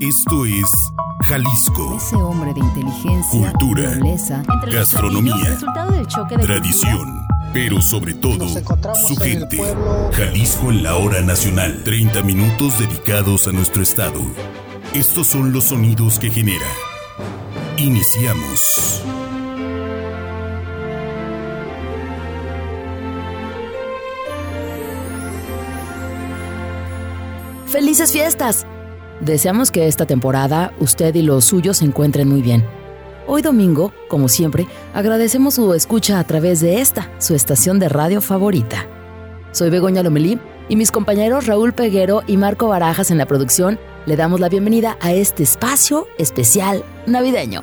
Esto es Jalisco. Ese hombre de inteligencia, Cultura, nobleza, Gastronomía, platillos, resultado del choque de Tradición, pero sobre todo su gente. pueblo. Jalisco en la hora nacional. 30 minutos dedicados a nuestro estado. Estos son los sonidos que genera. Iniciamos. ¡Felices fiestas! Deseamos que esta temporada usted y los suyos se encuentren muy bien. Hoy domingo, como siempre, agradecemos su escucha a través de esta, su estación de radio favorita. Soy Begoña Lomelí y mis compañeros Raúl Peguero y Marco Barajas en la producción le damos la bienvenida a este espacio especial navideño.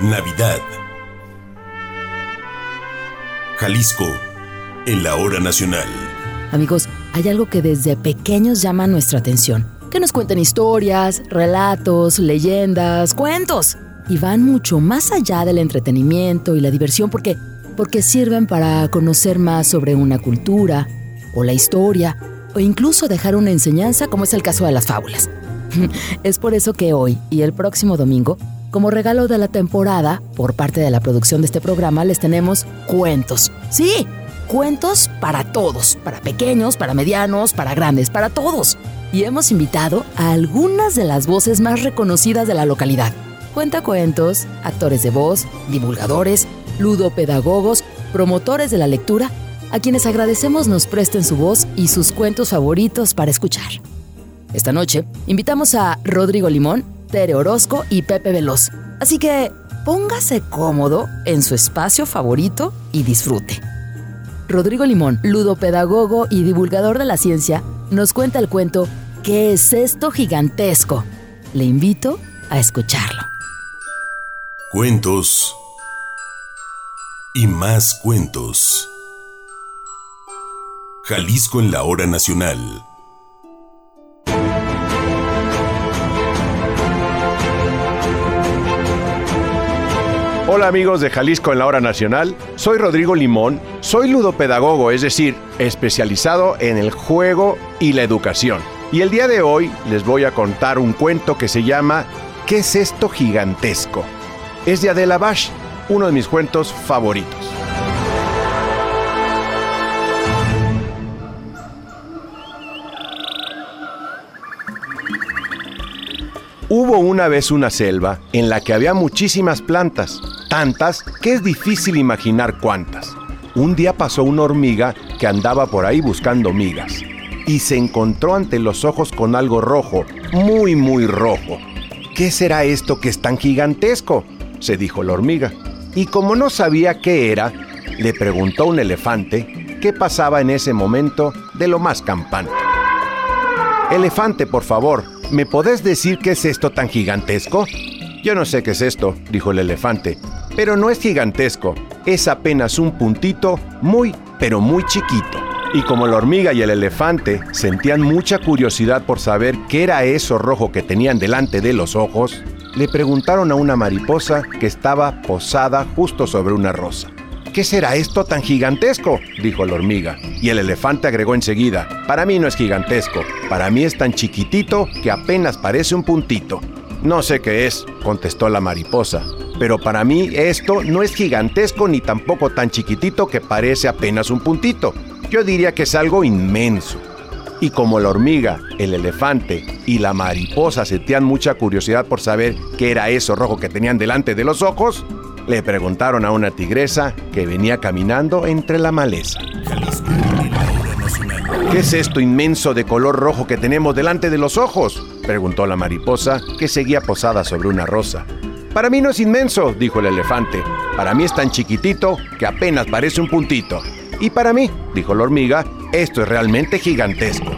Navidad. Jalisco en la hora nacional. Amigos, hay algo que desde pequeños llama nuestra atención. Que nos cuenten historias, relatos, leyendas, cuentos. Y van mucho más allá del entretenimiento y la diversión porque, porque sirven para conocer más sobre una cultura o la historia o incluso dejar una enseñanza como es el caso de las fábulas. es por eso que hoy y el próximo domingo, como regalo de la temporada, por parte de la producción de este programa, les tenemos cuentos. Sí, cuentos para todos, para pequeños, para medianos, para grandes, para todos. Y hemos invitado a algunas de las voces más reconocidas de la localidad. Cuentacuentos, actores de voz, divulgadores, ludopedagogos, promotores de la lectura, a quienes agradecemos nos presten su voz y sus cuentos favoritos para escuchar. Esta noche invitamos a Rodrigo Limón, Tere Orozco y Pepe Veloz. Así que póngase cómodo en su espacio favorito y disfrute. Rodrigo Limón, ludopedagogo y divulgador de la ciencia, nos cuenta el cuento ¿Qué es esto gigantesco? Le invito a escucharlo. Cuentos y más cuentos. Jalisco en la hora nacional. Hola amigos de Jalisco en la Hora Nacional, soy Rodrigo Limón, soy ludopedagogo, es decir, especializado en el juego y la educación. Y el día de hoy les voy a contar un cuento que se llama ¿Qué es esto gigantesco? Es de Adela Bash, uno de mis cuentos favoritos. Hubo una vez una selva en la que había muchísimas plantas, tantas que es difícil imaginar cuántas. Un día pasó una hormiga que andaba por ahí buscando migas y se encontró ante los ojos con algo rojo, muy muy rojo. ¿Qué será esto que es tan gigantesco? se dijo la hormiga. Y como no sabía qué era, le preguntó un elefante qué pasaba en ese momento de lo más campante. Elefante, por favor, ¿me podés decir qué es esto tan gigantesco? Yo no sé qué es esto, dijo el elefante, pero no es gigantesco, es apenas un puntito muy, pero muy chiquito. Y como la hormiga y el elefante sentían mucha curiosidad por saber qué era eso rojo que tenían delante de los ojos, le preguntaron a una mariposa que estaba posada justo sobre una rosa. ¿Qué será esto tan gigantesco? dijo la hormiga. Y el elefante agregó enseguida, para mí no es gigantesco, para mí es tan chiquitito que apenas parece un puntito. No sé qué es, contestó la mariposa, pero para mí esto no es gigantesco ni tampoco tan chiquitito que parece apenas un puntito. Yo diría que es algo inmenso. Y como la hormiga, el elefante y la mariposa sentían mucha curiosidad por saber qué era eso rojo que tenían delante de los ojos, le preguntaron a una tigresa que venía caminando entre la maleza. ¿Qué es esto inmenso de color rojo que tenemos delante de los ojos? preguntó la mariposa, que seguía posada sobre una rosa. Para mí no es inmenso, dijo el elefante. Para mí es tan chiquitito que apenas parece un puntito. Y para mí, dijo la hormiga, esto es realmente gigantesco.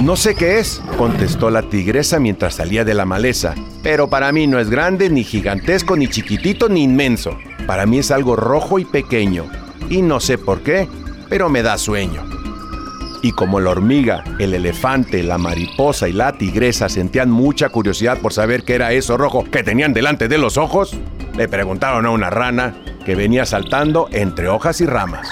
No sé qué es, contestó la tigresa mientras salía de la maleza, pero para mí no es grande, ni gigantesco, ni chiquitito, ni inmenso. Para mí es algo rojo y pequeño. Y no sé por qué, pero me da sueño. Y como la hormiga, el elefante, la mariposa y la tigresa sentían mucha curiosidad por saber qué era eso rojo que tenían delante de los ojos, le preguntaron a una rana que venía saltando entre hojas y ramas.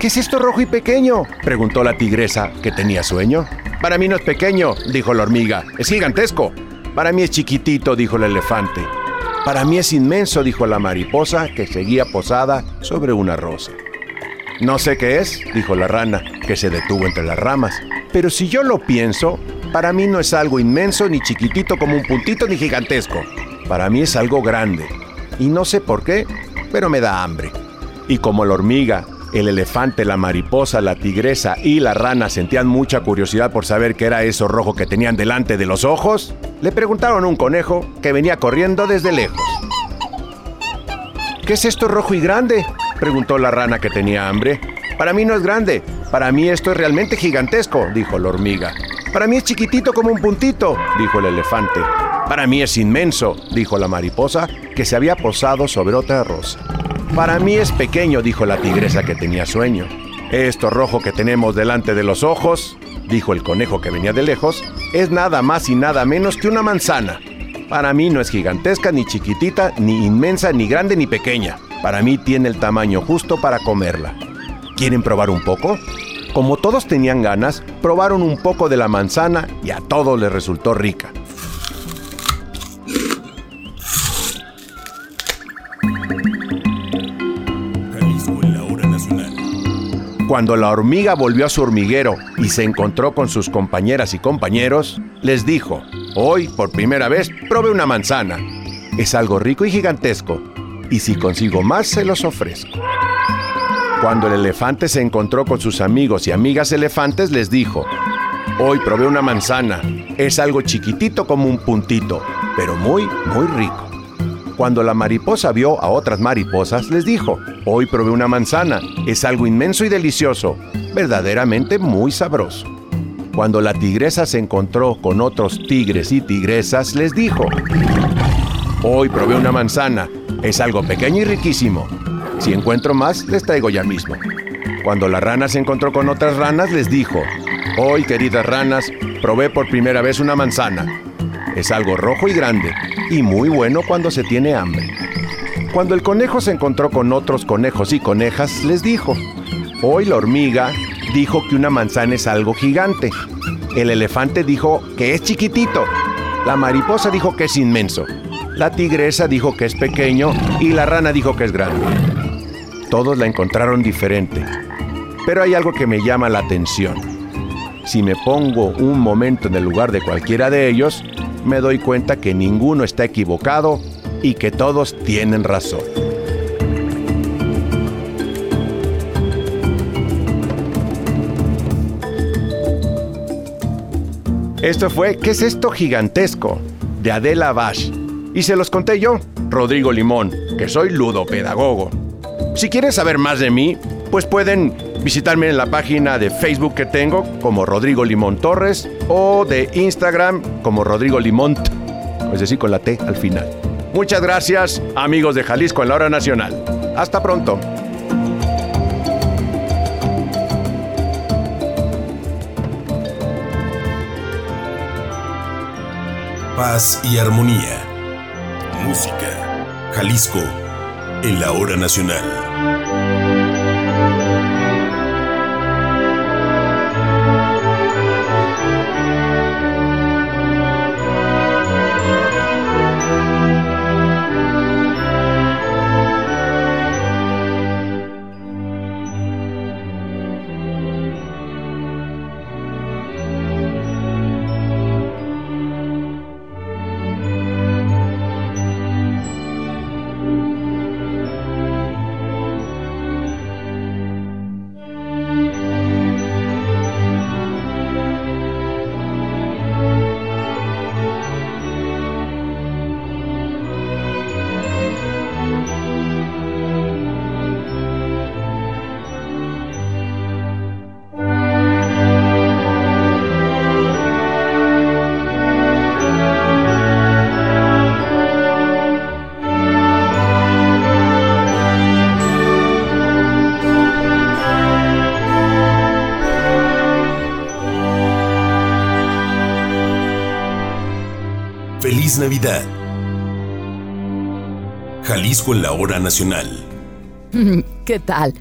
¿Qué es esto rojo y pequeño? preguntó la tigresa, que tenía sueño. Para mí no es pequeño, dijo la hormiga, es gigantesco. Para mí es chiquitito, dijo el elefante. Para mí es inmenso, dijo la mariposa, que seguía posada sobre una rosa. No sé qué es, dijo la rana, que se detuvo entre las ramas. Pero si yo lo pienso, para mí no es algo inmenso, ni chiquitito como un puntito, ni gigantesco. Para mí es algo grande. Y no sé por qué, pero me da hambre. Y como la hormiga, el elefante, la mariposa, la tigresa y la rana sentían mucha curiosidad por saber qué era eso rojo que tenían delante de los ojos, le preguntaron a un conejo que venía corriendo desde lejos. ¿Qué es esto rojo y grande? Preguntó la rana que tenía hambre. Para mí no es grande, para mí esto es realmente gigantesco, dijo la hormiga. Para mí es chiquitito como un puntito, dijo el elefante. Para mí es inmenso, dijo la mariposa, que se había posado sobre otra rosa. Para mí es pequeño, dijo la tigresa que tenía sueño. Esto rojo que tenemos delante de los ojos, dijo el conejo que venía de lejos, es nada más y nada menos que una manzana. Para mí no es gigantesca, ni chiquitita, ni inmensa, ni grande, ni pequeña. Para mí tiene el tamaño justo para comerla. ¿Quieren probar un poco? Como todos tenían ganas, probaron un poco de la manzana y a todos les resultó rica. Cuando la hormiga volvió a su hormiguero y se encontró con sus compañeras y compañeros, les dijo, hoy por primera vez probé una manzana. Es algo rico y gigantesco, y si consigo más se los ofrezco. Cuando el elefante se encontró con sus amigos y amigas elefantes, les dijo, hoy probé una manzana. Es algo chiquitito como un puntito, pero muy, muy rico. Cuando la mariposa vio a otras mariposas, les dijo, hoy probé una manzana, es algo inmenso y delicioso, verdaderamente muy sabroso. Cuando la tigresa se encontró con otros tigres y tigresas, les dijo, hoy probé una manzana, es algo pequeño y riquísimo. Si encuentro más, les traigo ya mismo. Cuando la rana se encontró con otras ranas, les dijo, hoy queridas ranas, probé por primera vez una manzana, es algo rojo y grande, y muy bueno cuando se tiene hambre. Cuando el conejo se encontró con otros conejos y conejas, les dijo, hoy la hormiga dijo que una manzana es algo gigante. El elefante dijo que es chiquitito. La mariposa dijo que es inmenso. La tigresa dijo que es pequeño y la rana dijo que es grande. Todos la encontraron diferente. Pero hay algo que me llama la atención. Si me pongo un momento en el lugar de cualquiera de ellos, me doy cuenta que ninguno está equivocado y que todos tienen razón. Esto fue ¿Qué es esto gigantesco? de Adela Bash. Y se los conté yo, Rodrigo Limón, que soy ludopedagogo. Si quieren saber más de mí, pues pueden visitarme en la página de Facebook que tengo como Rodrigo Limón Torres o de Instagram como Rodrigo Limont, es decir, con la T al final. Muchas gracias, amigos de Jalisco en la hora nacional. Hasta pronto. Paz y armonía. Jalisco en la hora nacional. Navidad. Jalisco en la hora nacional. ¿Qué tal?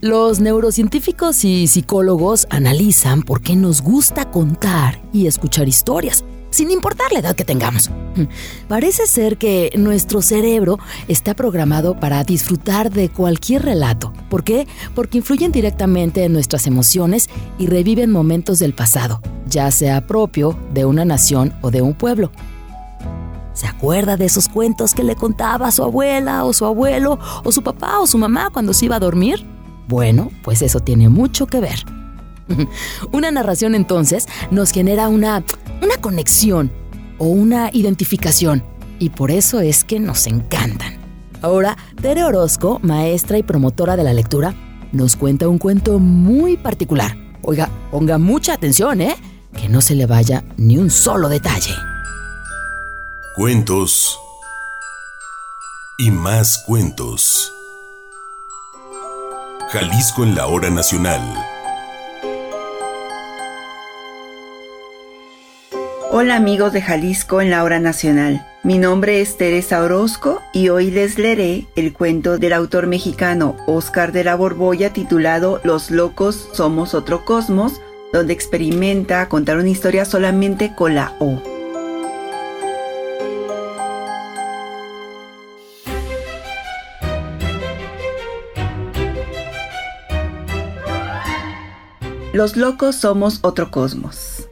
Los neurocientíficos y psicólogos analizan por qué nos gusta contar y escuchar historias, sin importar la edad que tengamos. Parece ser que nuestro cerebro está programado para disfrutar de cualquier relato. ¿Por qué? Porque influyen directamente en nuestras emociones y reviven momentos del pasado, ya sea propio de una nación o de un pueblo. ¿Se acuerda de esos cuentos que le contaba su abuela o su abuelo o su papá o su mamá cuando se iba a dormir? Bueno, pues eso tiene mucho que ver. una narración entonces nos genera una, una conexión o una identificación y por eso es que nos encantan. Ahora, Tere Orozco, maestra y promotora de la lectura, nos cuenta un cuento muy particular. Oiga, ponga mucha atención, ¿eh? Que no se le vaya ni un solo detalle. Cuentos y más cuentos. Jalisco en la hora nacional. Hola amigos de Jalisco en la hora nacional. Mi nombre es Teresa Orozco y hoy les leeré el cuento del autor mexicano Oscar de la Borbolla titulado Los locos somos otro cosmos, donde experimenta contar una historia solamente con la O. Los locos somos otro cosmos.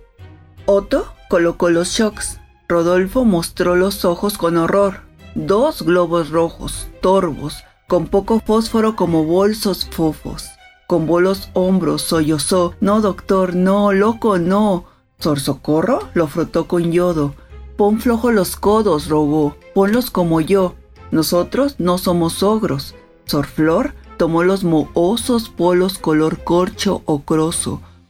Otto colocó los shocks. Rodolfo mostró los ojos con horror. Dos globos rojos, torbos, con poco fósforo como bolsos fofos. Con bolos hombros sollozó. No, doctor, no, loco, no. Sorsocorro lo frotó con yodo. Pon flojo los codos, rogó. Ponlos como yo. Nosotros no somos ogros. Sorflor tomó los mohosos polos color corcho o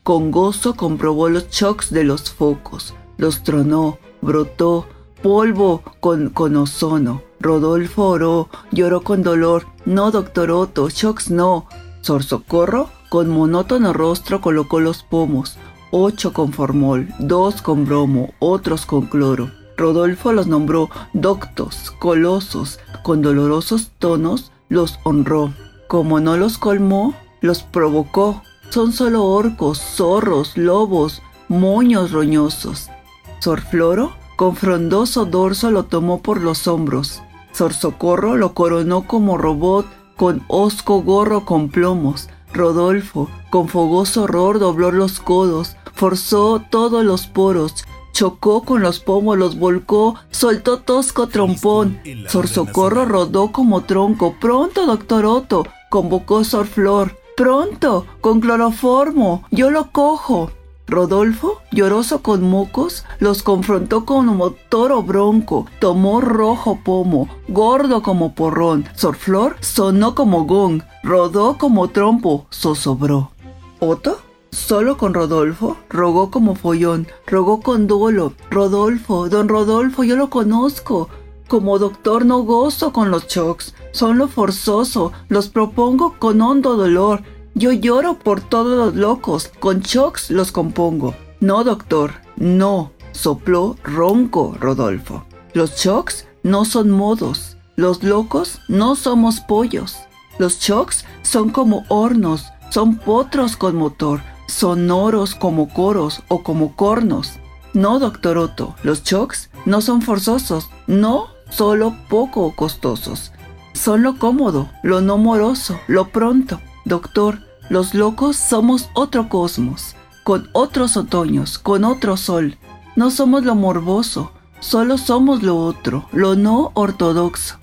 con gozo comprobó los shocks de los focos, los tronó, brotó, polvo con, con ozono. Rodolfo oró, lloró con dolor, no doctor Otto, shocks no. Sorsocorro, con monótono rostro colocó los pomos, ocho con formol, dos con bromo, otros con cloro. Rodolfo los nombró doctos, colosos, con dolorosos tonos los honró. Como no los colmó, los provocó. Son solo orcos, zorros, lobos, moños roñosos. Sorfloro, con frondoso dorso, lo tomó por los hombros. Sorsocorro lo coronó como robot, con osco gorro con plomos. Rodolfo, con fogoso horror, dobló los codos, forzó todos los poros, chocó con los pomos, los volcó, soltó tosco trompón. Sorsocorro rodó como tronco. Pronto, doctor Otto, convocó Sor Flor. Pronto, con cloroformo, yo lo cojo. Rodolfo, lloroso con mocos, los confrontó como toro bronco, tomó rojo pomo, gordo como porrón. Sor Flor sonó como gong, rodó como trompo, zozobró. ¿Otto? Solo con Rodolfo, rogó como follón, rogó con dolo. Rodolfo, don Rodolfo, yo lo conozco. Como doctor no gozo con los shocks, son lo forzoso, los propongo con hondo dolor. Yo lloro por todos los locos, con shocks los compongo. No, doctor, no, sopló ronco Rodolfo. Los shocks no son modos, los locos no somos pollos. Los shocks son como hornos, son potros con motor, sonoros como coros o como cornos. No, doctor Otto, los shocks no son forzosos, no solo poco costosos. Son lo cómodo, lo no moroso, lo pronto. Doctor, los locos somos otro cosmos, con otros otoños, con otro sol. No somos lo morboso, solo somos lo otro, lo no ortodoxo.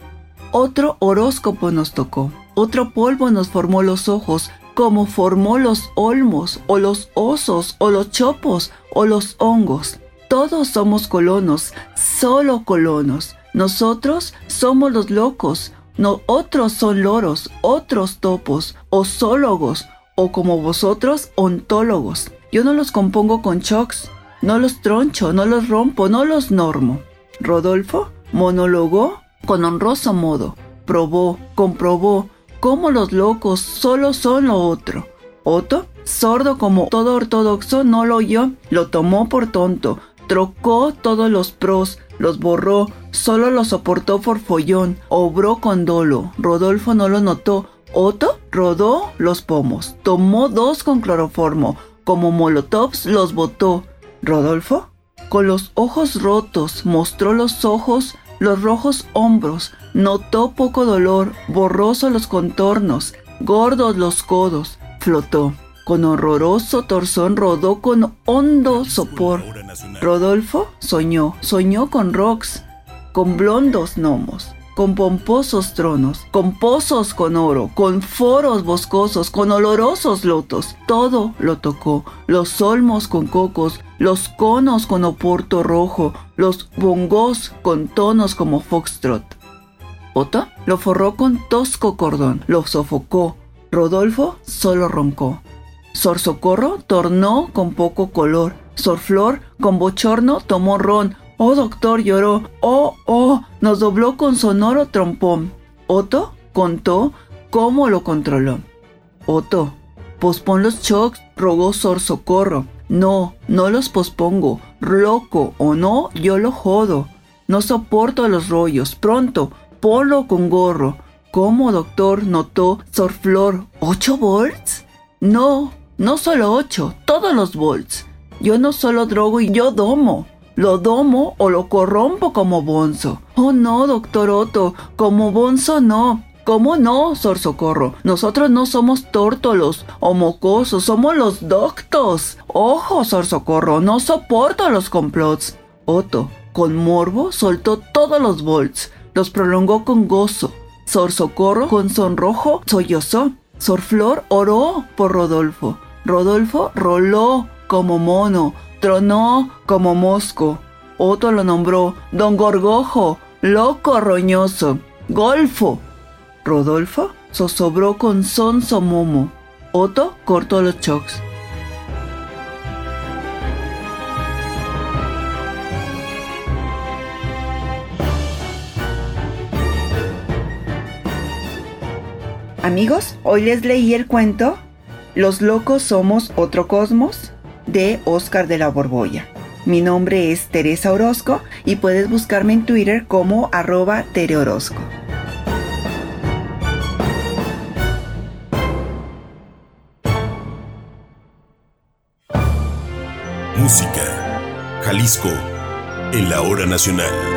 Otro horóscopo nos tocó, otro polvo nos formó los ojos, como formó los olmos, o los osos, o los chopos, o los hongos. Todos somos colonos, solo colonos. Nosotros somos los locos, otros son loros, otros topos, osólogos, o como vosotros, ontólogos. Yo no los compongo con shocks, no los troncho, no los rompo, no los normo. Rodolfo monologó con honroso modo, probó, comprobó cómo los locos solo son lo otro. Otto, sordo como todo ortodoxo, no lo oyó, lo tomó por tonto, trocó todos los pros, los borró, solo los soportó por follón, obró con dolo. Rodolfo no lo notó, Otto rodó los pomos, tomó dos con cloroformo, como molotovs los botó. Rodolfo, con los ojos rotos, mostró los ojos, los rojos hombros, notó poco dolor, borroso los contornos, gordos los codos, flotó. Con horroroso torzón rodó con hondo sopor. Rodolfo soñó, soñó con rocks, con blondos gnomos, con pomposos tronos, con pozos con oro, con foros boscosos, con olorosos lotos. Todo lo tocó, los olmos con cocos, los conos con oporto rojo, los bongos con tonos como foxtrot. Otto lo forró con tosco cordón, lo sofocó. Rodolfo solo roncó. Sor Socorro tornó con poco color. Sor Flor con bochorno tomó ron. Oh doctor lloró. Oh, oh, nos dobló con sonoro trompón. Otto contó cómo lo controló. Otto, pospon los shocks, rogó Sor Socorro. No, no los pospongo. Loco o no, yo lo jodo. No soporto los rollos. Pronto, polo con gorro. ¿Cómo, doctor? notó Sor Flor. ¿Ocho volts? No, no solo ocho, todos los volts. Yo no solo drogo y yo domo. Lo domo o lo corrompo como bonzo. Oh no, doctor Otto, como bonzo no. ¿Cómo no, Sor Socorro? Nosotros no somos tórtolos o mocosos, somos los doctos. Ojo, Sor Socorro, no soporto los complots. Otto, con morbo, soltó todos los volts, los prolongó con gozo. Sor Socorro, con sonrojo, sollozó. Sor Flor oró por Rodolfo. Rodolfo roló como mono, tronó como mosco. Otto lo nombró Don Gorgojo, loco roñoso, Golfo. Rodolfo zozobró con sonso momo. Otto cortó los chocks. Amigos, hoy les leí el cuento los locos somos otro cosmos de Oscar de la Borbolla. Mi nombre es Teresa Orozco y puedes buscarme en Twitter como arroba tereorozco. Música. Jalisco. En la hora nacional.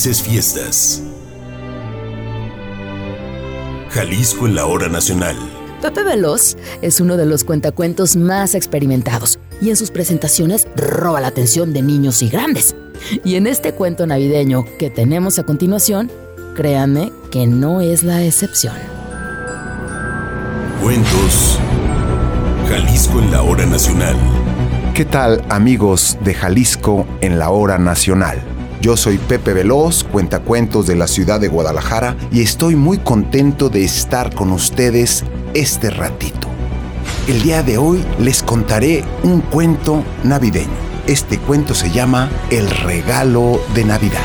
Felices fiestas. Jalisco en la hora nacional. Pepe Veloz es uno de los cuentacuentos más experimentados y en sus presentaciones roba la atención de niños y grandes. Y en este cuento navideño que tenemos a continuación, créanme que no es la excepción. Cuentos. Jalisco en la hora nacional. ¿Qué tal amigos de Jalisco en la hora nacional? Yo soy Pepe Veloz, cuentacuentos de la ciudad de Guadalajara, y estoy muy contento de estar con ustedes este ratito. El día de hoy les contaré un cuento navideño. Este cuento se llama El regalo de Navidad.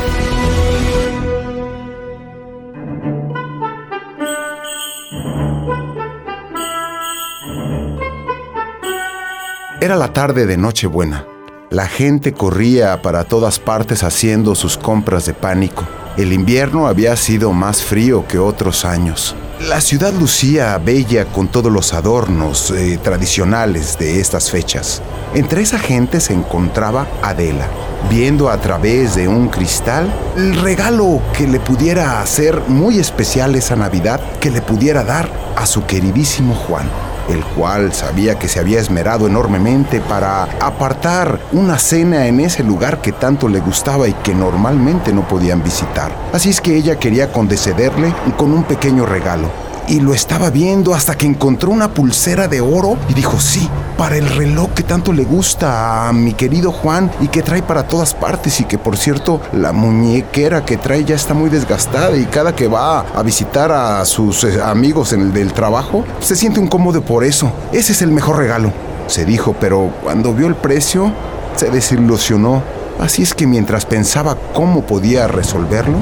Era la tarde de Nochebuena. La gente corría para todas partes haciendo sus compras de pánico. El invierno había sido más frío que otros años. La ciudad lucía bella con todos los adornos eh, tradicionales de estas fechas. Entre esa gente se encontraba Adela, viendo a través de un cristal el regalo que le pudiera hacer muy especial esa Navidad, que le pudiera dar a su queridísimo Juan el cual sabía que se había esmerado enormemente para apartar una cena en ese lugar que tanto le gustaba y que normalmente no podían visitar. Así es que ella quería condecederle con un pequeño regalo y lo estaba viendo hasta que encontró una pulsera de oro y dijo, sí, para el reloj que tanto le gusta a mi querido Juan y que trae para todas partes y que por cierto la muñequera que trae ya está muy desgastada y cada que va a visitar a sus eh, amigos en el del trabajo se siente incómodo por eso. Ese es el mejor regalo, se dijo, pero cuando vio el precio se desilusionó. Así es que mientras pensaba cómo podía resolverlo,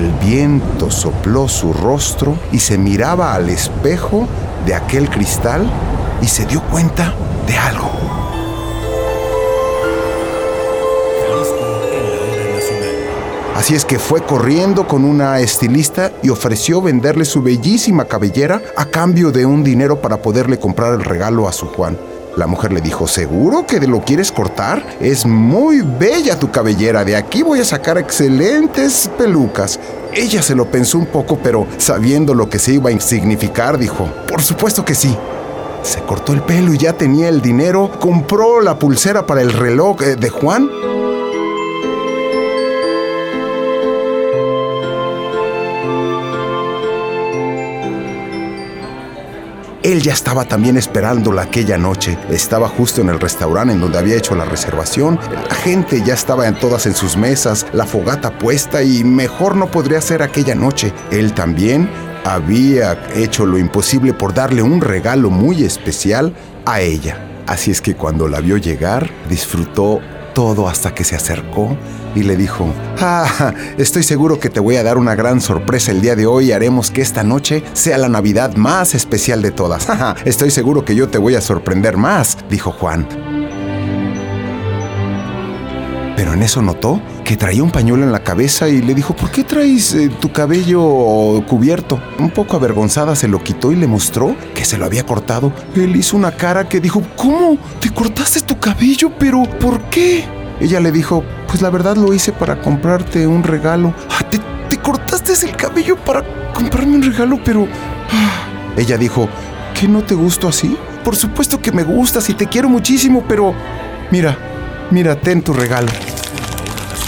el viento sopló su rostro y se miraba al espejo de aquel cristal y se dio cuenta de algo. Así es que fue corriendo con una estilista y ofreció venderle su bellísima cabellera a cambio de un dinero para poderle comprar el regalo a su Juan. La mujer le dijo, ¿seguro que lo quieres cortar? Es muy bella tu cabellera, de aquí voy a sacar excelentes pelucas. Ella se lo pensó un poco, pero sabiendo lo que se iba a significar, dijo, por supuesto que sí. Se cortó el pelo y ya tenía el dinero, compró la pulsera para el reloj eh, de Juan Él ya estaba también esperándola aquella noche. Estaba justo en el restaurante en donde había hecho la reservación. La gente ya estaba en todas en sus mesas, la fogata puesta y mejor no podría ser aquella noche. Él también había hecho lo imposible por darle un regalo muy especial a ella. Así es que cuando la vio llegar, disfrutó todo hasta que se acercó y le dijo, ah, estoy seguro que te voy a dar una gran sorpresa el día de hoy y haremos que esta noche sea la Navidad más especial de todas. estoy seguro que yo te voy a sorprender más, dijo Juan. Pero en eso notó que traía un pañuelo en la cabeza y le dijo, ¿por qué traes eh, tu cabello cubierto? Un poco avergonzada se lo quitó y le mostró que se lo había cortado. Él hizo una cara que dijo, ¿cómo? ¿Te cortaste tu cabello? ¿Pero por qué? Ella le dijo, pues la verdad lo hice para comprarte un regalo. Ah, ¿Te, te cortaste el cabello para comprarme un regalo, pero... Ah". Ella dijo, ¿qué no te gusto así? Por supuesto que me gustas y te quiero muchísimo, pero... Mira, mira, ten tu regalo.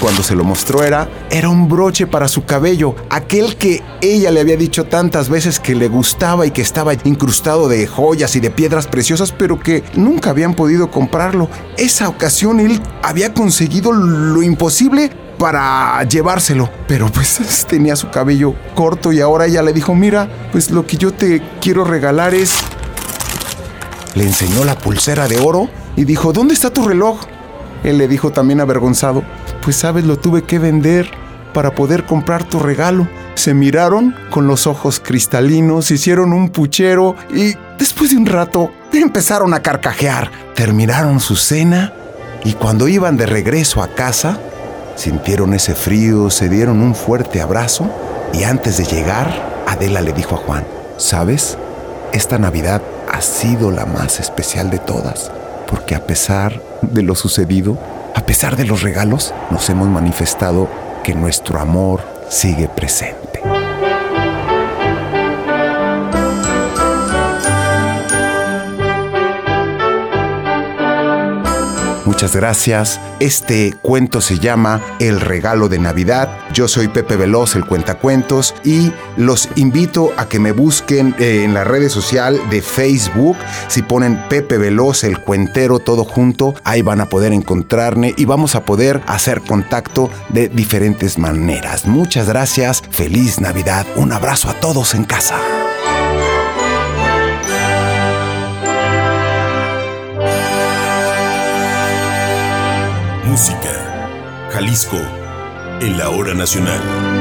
Cuando se lo mostró era, era un broche para su cabello, aquel que ella le había dicho tantas veces que le gustaba y que estaba incrustado de joyas y de piedras preciosas, pero que nunca habían podido comprarlo. Esa ocasión él había conseguido lo imposible para llevárselo. Pero pues tenía su cabello corto y ahora ella le dijo, mira, pues lo que yo te quiero regalar es... Le enseñó la pulsera de oro y dijo, ¿dónde está tu reloj? Él le dijo también avergonzado, pues sabes, lo tuve que vender para poder comprar tu regalo. Se miraron con los ojos cristalinos, hicieron un puchero y después de un rato empezaron a carcajear. Terminaron su cena y cuando iban de regreso a casa, sintieron ese frío, se dieron un fuerte abrazo y antes de llegar, Adela le dijo a Juan, ¿sabes? Esta Navidad ha sido la más especial de todas porque a pesar de lo sucedido, a pesar de los regalos, nos hemos manifestado que nuestro amor sigue presente. Muchas gracias. Este cuento se llama El regalo de Navidad. Yo soy Pepe Veloz, el cuentacuentos, y los invito a que me busquen eh, en la redes social de Facebook. Si ponen Pepe Veloz, el cuentero, todo junto, ahí van a poder encontrarme y vamos a poder hacer contacto de diferentes maneras. Muchas gracias. Feliz Navidad. Un abrazo a todos en casa. En la hora nacional.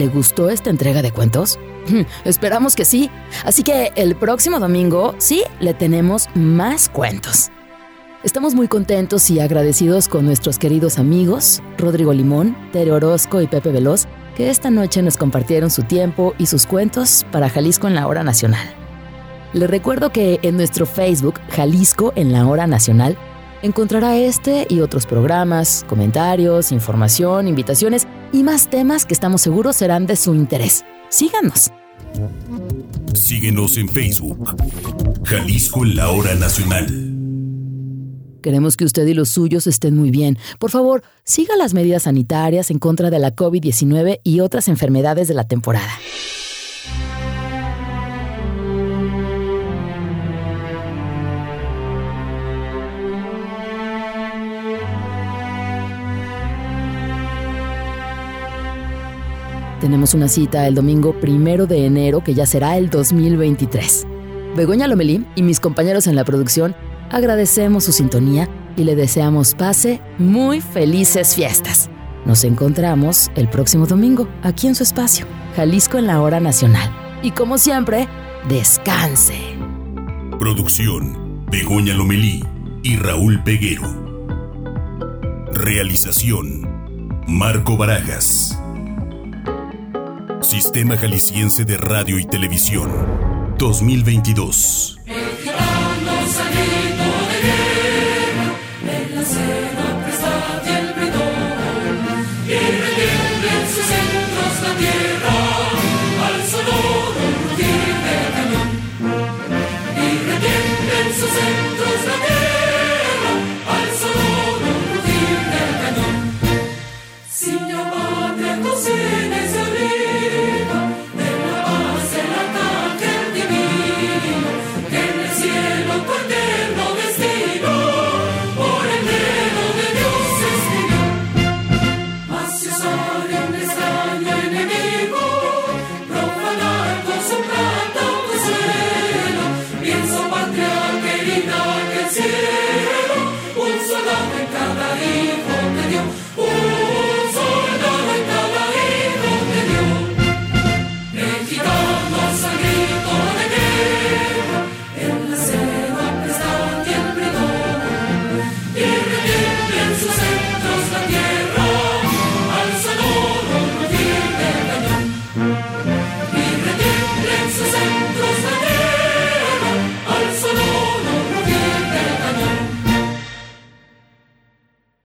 ¿Le gustó esta entrega de cuentos? Esperamos que sí. Así que el próximo domingo, sí, le tenemos más cuentos. Estamos muy contentos y agradecidos con nuestros queridos amigos, Rodrigo Limón, Tere Orozco y Pepe Veloz, que esta noche nos compartieron su tiempo y sus cuentos para Jalisco en la Hora Nacional. Les recuerdo que en nuestro Facebook, Jalisco en la Hora Nacional, encontrará este y otros programas, comentarios, información, invitaciones y más temas que estamos seguros serán de su interés. Síganos. Síguenos en Facebook, Jalisco en la Hora Nacional. Queremos que usted y los suyos estén muy bien. Por favor, siga las medidas sanitarias en contra de la COVID-19 y otras enfermedades de la temporada. Tenemos una cita el domingo primero de enero, que ya será el 2023. Begoña Lomelí y mis compañeros en la producción agradecemos su sintonía y le deseamos pase muy felices fiestas. Nos encontramos el próximo domingo aquí en su espacio, Jalisco en la Hora Nacional. Y como siempre, descanse. Producción, Begoña Lomelí y Raúl Peguero. Realización, Marco Barajas. Sistema Jalisciense de Radio y Televisión, 2022.